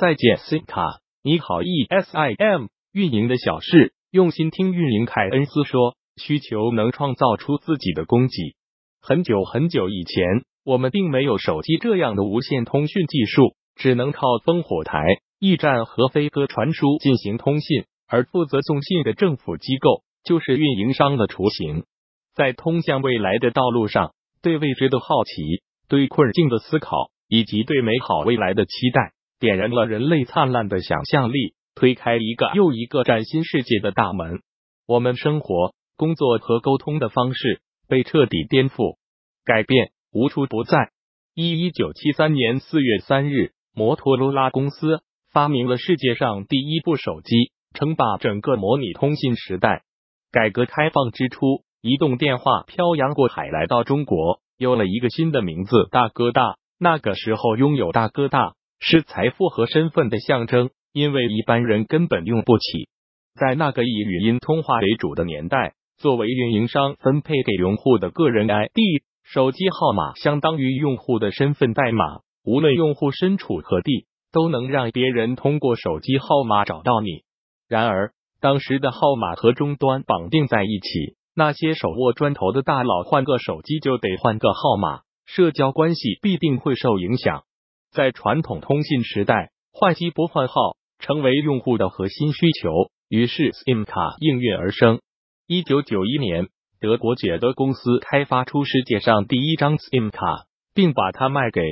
再见 SIM 卡，你好 ESIM。运营的小事，用心听。运营凯恩斯说，需求能创造出自己的供给。很久很久以前，我们并没有手机这样的无线通讯技术，只能靠烽火台、驿站和飞鸽传书进行通信。而负责送信的政府机构就是运营商的雏形。在通向未来的道路上，对未知的好奇，对困境的思考，以及对美好未来的期待，点燃了人类灿烂的想象力。推开一个又一个崭新世界的大门，我们生活、工作和沟通的方式被彻底颠覆、改变，无处不在。一一九七三年四月三日，摩托罗拉公司发明了世界上第一部手机，称霸整个模拟通信时代。改革开放之初，移动电话漂洋过海来到中国，有了一个新的名字——大哥大。那个时候，拥有大哥大是财富和身份的象征。因为一般人根本用不起，在那个以语音通话为主的年代，作为运营商分配给用户的个人 ID 手机号码，相当于用户的身份代码。无论用户身处何地，都能让别人通过手机号码找到你。然而，当时的号码和终端绑定在一起，那些手握砖头的大佬换个手机就得换个号码，社交关系必定会受影响。在传统通信时代，换机不换号。成为用户的核心需求，于是 SIM 卡应运而生。一九九一年，德国捷德公司开发出世界上第一张 SIM 卡，并把它卖给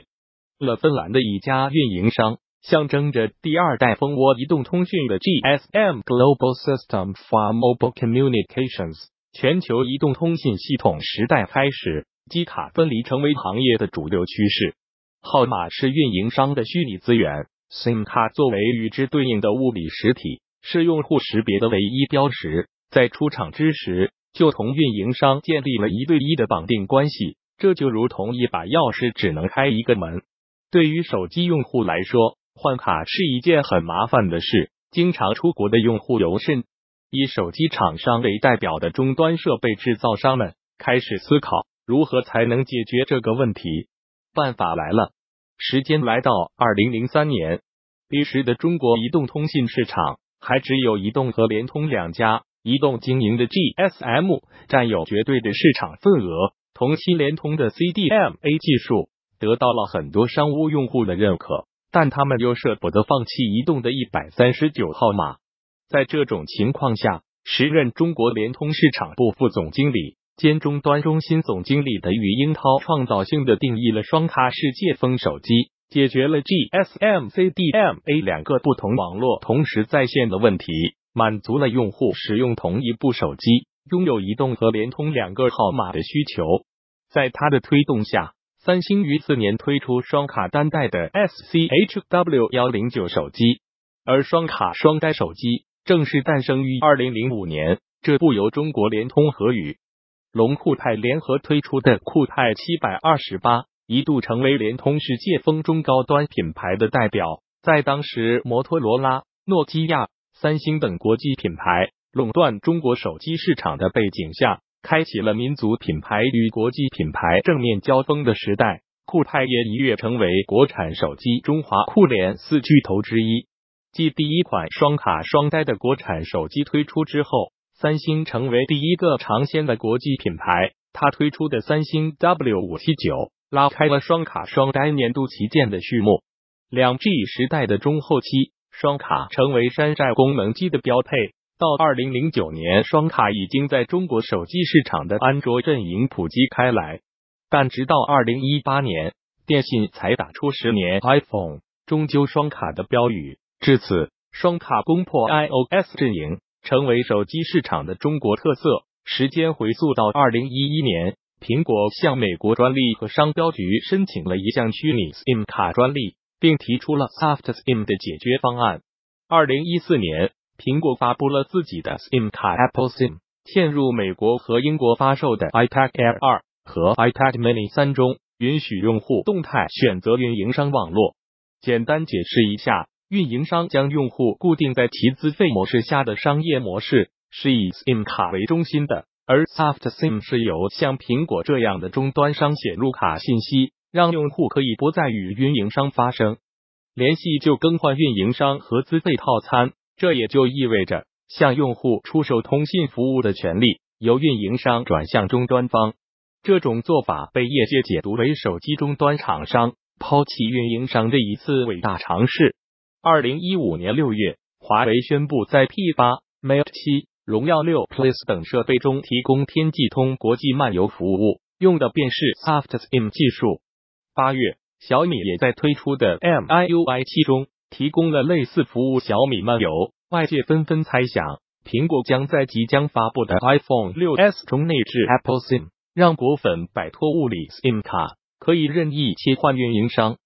了芬兰的一家运营商，象征着第二代蜂窝移动通讯的 GSM Global System for Mobile Communications 全球移动通信系统时代开始。机卡分离成为行业的主流趋势，号码是运营商的虚拟资源。SIM 卡作为与之对应的物理实体，是用户识别的唯一标识。在出厂之时，就同运营商建立了一对一的绑定关系，这就如同一把钥匙只能开一个门。对于手机用户来说，换卡是一件很麻烦的事。经常出国的用户尤甚。以手机厂商为代表的终端设备制造商们开始思考，如何才能解决这个问题。办法来了。时间来到二零零三年，彼时的中国移动通信市场还只有移动和联通两家，移动经营的 GSM 占有绝对的市场份额，同期联通的 CDMA 技术得到了很多商务用户的认可，但他们又舍不得放弃移动的一百三十九号码。在这种情况下，时任中国联通市场部副总经理。兼终端中心总经理的余英涛创造性的定义了双卡世界风手机，解决了 GSM、CDMA 两个不同网络同时在线的问题，满足了用户使用同一部手机拥有移动和联通两个号码的需求。在他的推动下，三星于次年推出双卡单待的 SCHW 幺零九手机，而双卡双待手机正式诞生于二零零五年。这部由中国联通和与龙酷派联合推出的酷派七百二十八，一度成为联通世界风中高端品牌的代表。在当时，摩托罗拉、诺基亚、三星等国际品牌垄断中国手机市场的背景下，开启了民族品牌与国际品牌正面交锋的时代。酷派也一跃成为国产手机中华酷联四巨头之一。继第一款双卡双待的国产手机推出之后。三星成为第一个尝鲜的国际品牌，它推出的三星 W 五七九拉开了双卡双待年度旗舰的序幕。两 G 时代的中后期，双卡成为山寨功能机的标配。到二零零九年，双卡已经在中国手机市场的安卓阵营普及开来。但直到二零一八年，电信才打出十年 iPhone 终究双卡的标语。至此，双卡攻破 iOS 阵营。成为手机市场的中国特色。时间回溯到二零一一年，苹果向美国专利和商标局申请了一项虚拟 SIM 卡专利，并提出了 Soft SIM 的解决方案。二零一四年，苹果发布了自己的 SIM 卡 Apple SIM，嵌入美国和英国发售的 iPad Air 二和 iPad Mini 三中，允许用户动态选择运营商网络。简单解释一下。运营商将用户固定在其资费模式下的商业模式是以 SIM 卡为中心的，而 Soft SIM 是由像苹果这样的终端商写入卡信息，让用户可以不再与运营商发生联系就更换运营商和资费套餐，这也就意味着向用户出售通信服务的权利由运营商转向终端方。这种做法被业界解读为手机终端厂商抛弃运营商的一次伟大尝试。二零一五年六月，华为宣布在 P 八、Mate 七、荣耀六 Plus 等设备中提供天际通国际漫游服务，用的便是 SoftSIM 技术。八月，小米也在推出的 MIUI 七中提供了类似服务。小米漫游，外界纷纷猜想，苹果将在即将发布的 iPhone 六 S 中内置 Apple SIM。让果粉摆脱物理 SIM 卡，可以任意切换运营商。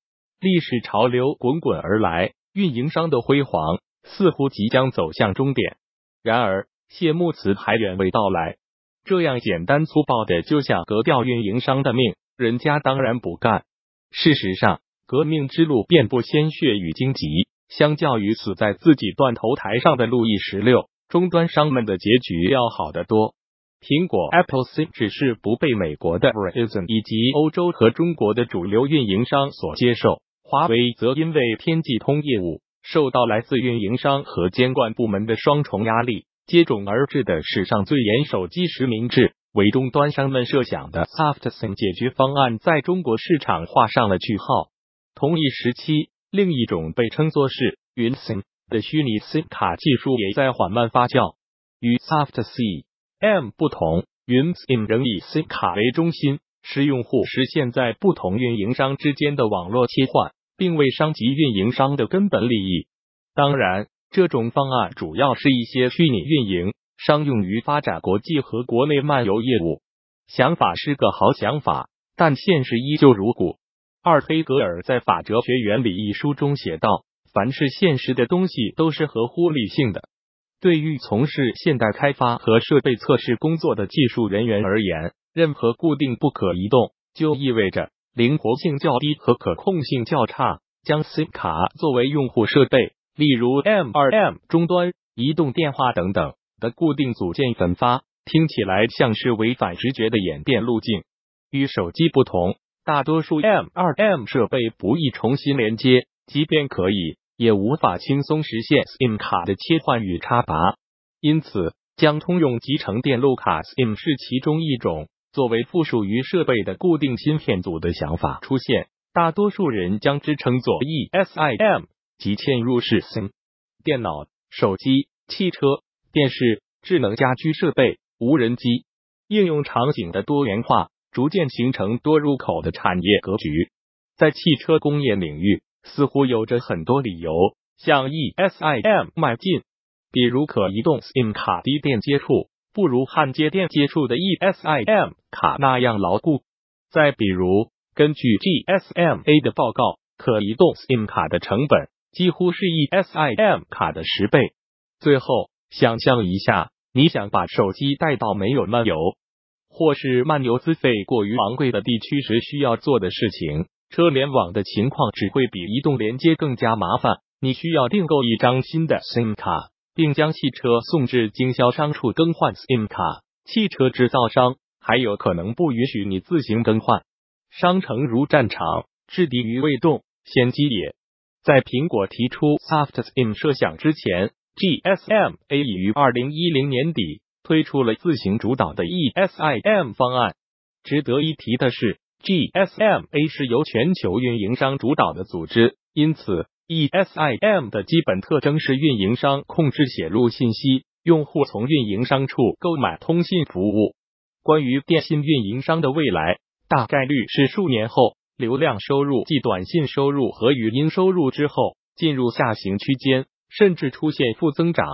历史潮流滚滚而来，运营商的辉煌似乎即将走向终点。然而，谢幕词还远未到来。这样简单粗暴的就想革掉运营商的命，人家当然不干。事实上，革命之路遍布鲜血与荆棘。相较于死在自己断头台上的路易十六，终端商们的结局要好得多。苹果 Apple SIM 只是不被美国的 Verizon 以及欧洲和中国的主流运营商所接受，华为则因为天际通业务受到来自运营商和监管部门的双重压力，接踵而至的史上最严手机实名制为终端商们设想的 Soft SIM 解决方案在中国市场画上了句号。同一时期，另一种被称作是云 SIM 的虚拟 SIM 卡技术也在缓慢发酵，与 Soft C。M 不同，云 SIM 仍以 SIM 卡为中心，使用户实现在不同运营商之间的网络切换，并未伤及运营商的根本利益。当然，这种方案主要是一些虚拟运营商用于发展国际和国内漫游业务。想法是个好想法，但现实依旧如故。二黑格尔在《法哲学原理》一书中写道：“凡是现实的东西，都是合乎理性的。”对于从事现代开发和设备测试工作的技术人员而言，任何固定不可移动就意味着灵活性较低和可控性较差。将 SIM 卡作为用户设备，例如 M2M 终端、移动电话等等的固定组件分发，听起来像是违反直觉的演变路径。与手机不同，大多数 M2M 设备不易重新连接，即便可以。也无法轻松实现 SIM 卡的切换与插拔，因此将通用集成电路卡 SIM 是其中一种作为附属于设备的固定芯片组的想法出现。大多数人将之称作 eSIM，即嵌入式 SIM。电脑、手机、汽车、电视、智能家居设备、无人机应用场景的多元化，逐渐形成多入口的产业格局。在汽车工业领域。似乎有着很多理由向 eSIM 迈进，比如可移动 SIM 卡低电接触不如焊接电接触的 eSIM 卡那样牢固。再比如，根据 GSMA 的报告，可移动 SIM 卡的成本几乎是 eSIM 卡的十倍。最后，想象一下，你想把手机带到没有漫游，或是漫游资费过于昂贵的地区时需要做的事情。车联网的情况只会比移动连接更加麻烦。你需要订购一张新的 SIM 卡，并将汽车送至经销商处更换 SIM 卡。汽车制造商还有可能不允许你自行更换。商城如战场，制敌于未动先机也。在苹果提出 Soft SIM 设想之前，GSMA 已于二零一零年底推出了自行主导的 eSIM 方案。值得一提的是。GSMA 是由全球运营商主导的组织，因此 eSIM 的基本特征是运营商控制写入信息，用户从运营商处购买通信服务。关于电信运营商的未来，大概率是数年后，流量收入即短信收入和语音收入之后进入下行区间，甚至出现负增长。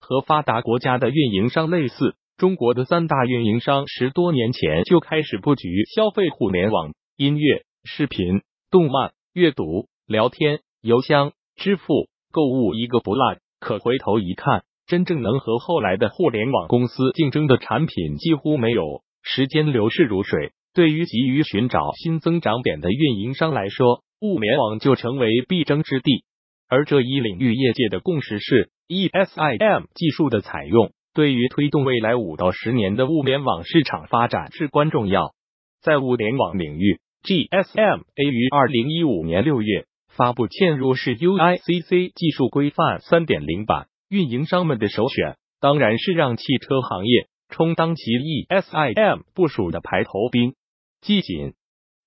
和发达国家的运营商类似。中国的三大运营商十多年前就开始布局消费互联网，音乐、视频、动漫、阅读、聊天、邮箱、支付、购物一个不落。可回头一看，真正能和后来的互联网公司竞争的产品几乎没有。时间流逝如水，对于急于寻找新增长点的运营商来说，物联网就成为必争之地。而这一领域业界的共识是，eSIM 技术的采用。对于推动未来五到十年的物联网市场发展至关重要。在物联网领域，GSMA 于二零一五年六月发布嵌入式 UICC 技术规范三点零版，运营商们的首选当然是让汽车行业充当其 ESIM 部署的排头兵。季锦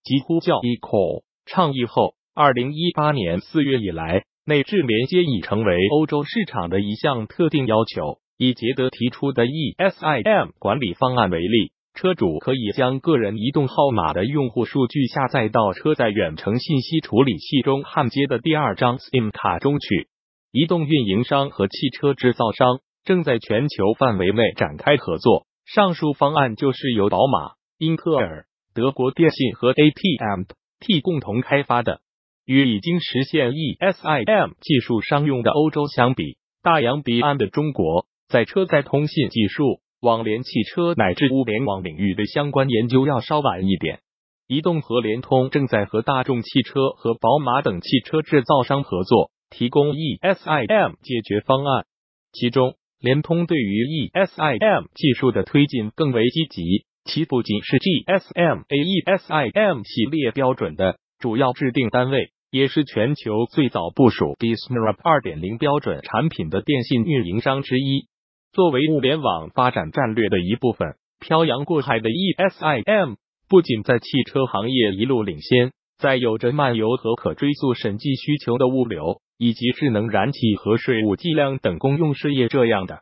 几乎叫 equal 倡议后，二零一八年四月以来，内置连接已成为欧洲市场的一项特定要求。以捷德提出的 ESIM 管理方案为例，车主可以将个人移动号码的用户数据下载到车载远程信息处理器中焊接的第二张 SIM 卡中去。移动运营商和汽车制造商正在全球范围内展开合作。上述方案就是由宝马、英特尔。德国电信和 ATM-T 共同开发的，与已经实现 ESIM 技术商用的欧洲相比，大洋彼岸的中国在车载通信技术、网联汽车乃至物联网领域的相关研究要稍晚一点。移动和联通正在和大众汽车和宝马等汽车制造商合作，提供 ESIM 解决方案。其中，联通对于 ESIM 技术的推进更为积极。其不仅是 GSM AESIM 系列标准的主要制定单位，也是全球最早部署 BSMRAP 二点零标准产品的电信运营商之一。作为物联网发展战略的一部分，漂洋过海的 ESIM 不仅在汽车行业一路领先，在有着漫游和可追溯审计需求的物流以及智能燃气和税务计量等公用事业这样的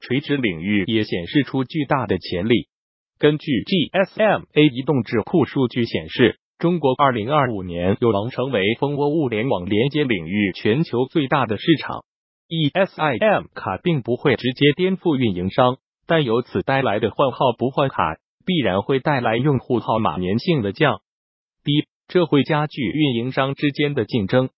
垂直领域，也显示出巨大的潜力。根据 GSMA 移动智库数据显示，中国二零二五年有望成为蜂窝物联网连接领域全球最大的市场。ESIM 卡并不会直接颠覆运营商，但由此带来的换号不换卡，必然会带来用户号码粘性的降低，这会加剧运营商之间的竞争。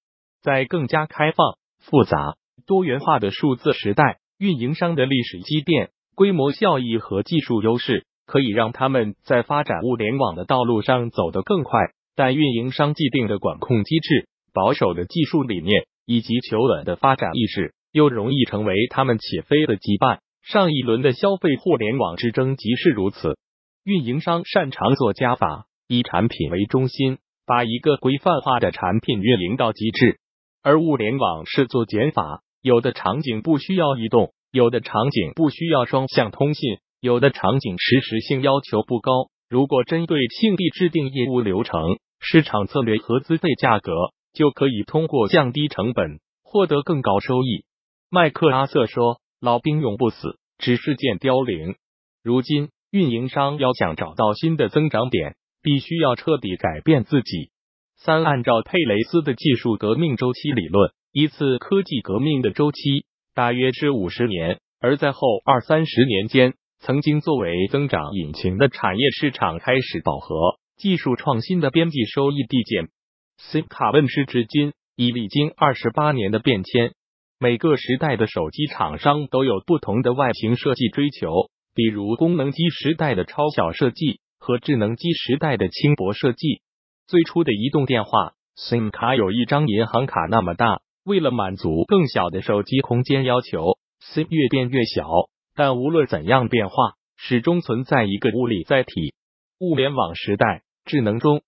在更加开放、复杂、多元化的数字时代，运营商的历史积淀、规模效益和技术优势。可以让他们在发展物联网的道路上走得更快，但运营商既定的管控机制、保守的技术理念以及求稳的发展意识，又容易成为他们起飞的羁绊。上一轮的消费互联网之争即是如此。运营商擅长做加法，以产品为中心，把一个规范化的产品运营到极致；而物联网是做减法，有的场景不需要移动，有的场景不需要双向通信。有的场景实时性要求不高，如果针对性地制定业务流程、市场策略和资费价格，就可以通过降低成本获得更高收益。麦克阿瑟说：“老兵永不死，只是见凋零。如今，运营商要想找到新的增长点，必须要彻底改变自己。三，按照佩雷斯的技术革命周期理论，一次科技革命的周期大约是五十年，而在后二三十年间。”曾经作为增长引擎的产业市场开始饱和，技术创新的边际收益递减。SIM 卡问世至今已历经二十八年的变迁，每个时代的手机厂商都有不同的外形设计追求，比如功能机时代的超小设计和智能机时代的轻薄设计。最初的移动电话 SIM 卡有一张银行卡那么大，为了满足更小的手机空间要求，SIM 越变越小。但无论怎样变化，始终存在一个物理载体。物联网时代，智能终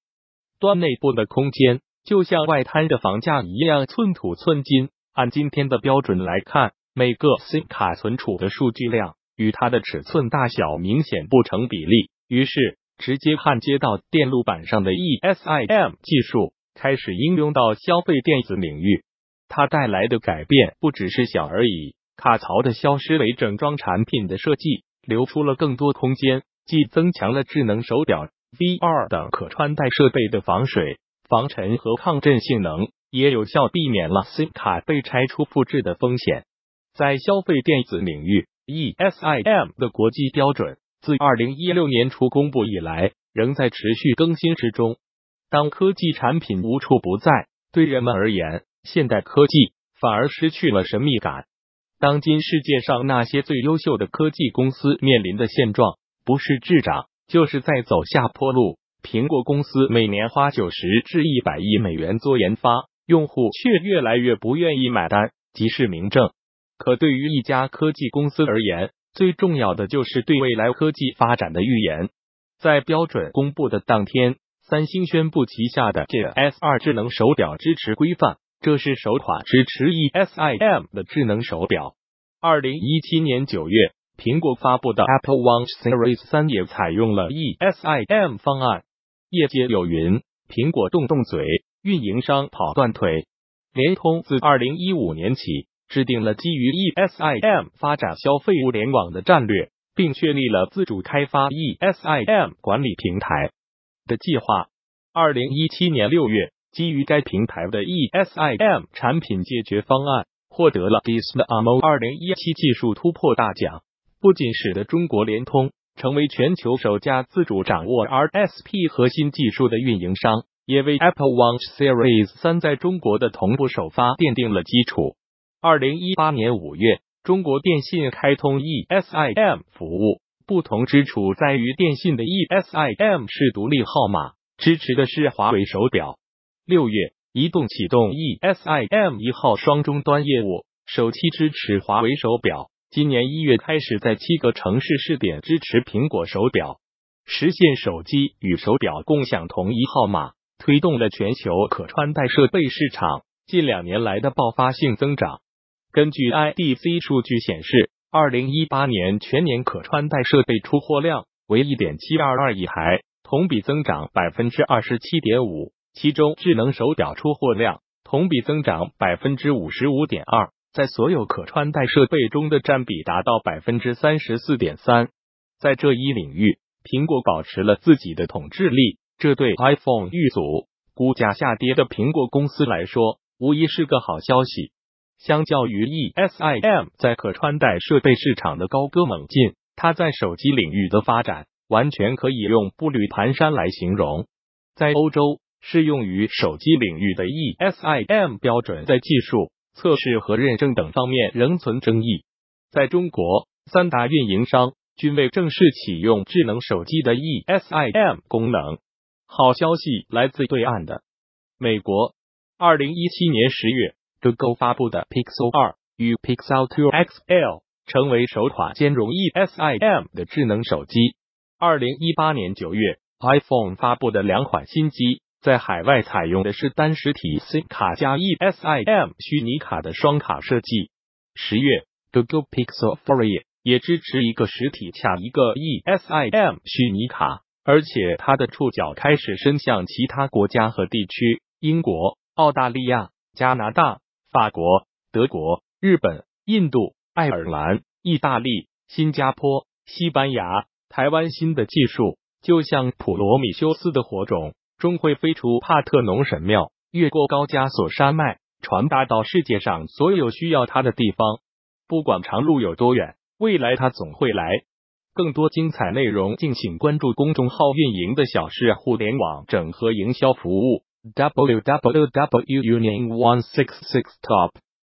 端内部的空间就像外滩的房价一样寸土寸金。按今天的标准来看，每个 SIM 卡存储的数据量与它的尺寸大小明显不成比例。于是，直接焊接到电路板上的 ESIM 技术开始应用到消费电子领域。它带来的改变不只是小而已。卡槽的消失为整装产品的设计留出了更多空间，既增强了智能手表、VR 等可穿戴设备的防水、防尘和抗震性能，也有效避免了 SIM 卡被拆出复制的风险。在消费电子领域，ESIM 的国际标准自二零一六年初公布以来，仍在持续更新之中。当科技产品无处不在，对人们而言，现代科技反而失去了神秘感。当今世界上那些最优秀的科技公司面临的现状，不是滞涨，就是在走下坡路。苹果公司每年花九十至一百亿美元做研发，用户却越来越不愿意买单，即是明证。可对于一家科技公司而言，最重要的就是对未来科技发展的预言。在标准公布的当天三星宣布旗下的 GS 二智能手表支持规范，这是首款支持 ESIM 的智能手表。二零一七年九月，苹果发布的 Apple Watch Series 三也采用了 ESIM 方案。业界有云：苹果动动嘴，运营商跑断腿。联通自二零一五年起制定了基于 ESIM 发展消费物联网的战略，并确立了自主开发 ESIM 管理平台。的计划。二零一七年六月，基于该平台的 ESIM 产品解决方案获得了 DISMO 二零一七技术突破大奖，不仅使得中国联通成为全球首家自主掌握 RSP 核心技术的运营商，也为 Apple Watch Series 三在中国的同步首发奠定了基础。二零一八年五月，中国电信开通 ESIM 服务。不同之处在于，电信的 ESIM 是独立号码，支持的是华为手表。六月，移动启动 ESIM 一号双终端业务，首期支持华为手表。今年一月开始在七个城市试点支持苹果手表，实现手机与手表共享同一号码，推动了全球可穿戴设备市场近两年来的爆发性增长。根据 IDC 数据显示。二零一八年全年可穿戴设备出货量为一点七二二亿台，同比增长百分之二十七点五。其中，智能手表出货量同比增长百分之五十五点二，在所有可穿戴设备中的占比达到百分之三十四点三。在这一领域，苹果保持了自己的统治力，这对 iPhone 遇阻、股价下跌的苹果公司来说，无疑是个好消息。相较于 ESIM 在可穿戴设备市场的高歌猛进，它在手机领域的发展完全可以用步履蹒跚来形容。在欧洲，适用于手机领域的 ESIM 标准在技术、测试和认证等方面仍存争议。在中国，三大运营商均未正式启用智能手机的 ESIM 功能。好消息来自对岸的美国，二零一七年十月。Google 发布的 Pixel 二与 Pixel 2 XL 成为首款兼容 ESIM 的智能手机。二零一八年九月，iPhone 发布的两款新机在海外采用的是单实体 SIM 卡加 ESIM 虚拟卡的双卡设计。十月，Google Pixel 4也支持一个实体卡一个 ESIM 虚拟卡，而且它的触角开始伸向其他国家和地区，英国、澳大利亚、加拿大。法国、德国、日本、印度、爱尔兰、意大利、新加坡、西班牙、台湾，新的技术就像普罗米修斯的火种，终会飞出帕特农神庙，越过高加索山脉，传达到世界上所有需要它的地方。不管长路有多远，未来它总会来。更多精彩内容，敬请关注公众号“运营的小事互联网整合营销服务”。www.union166top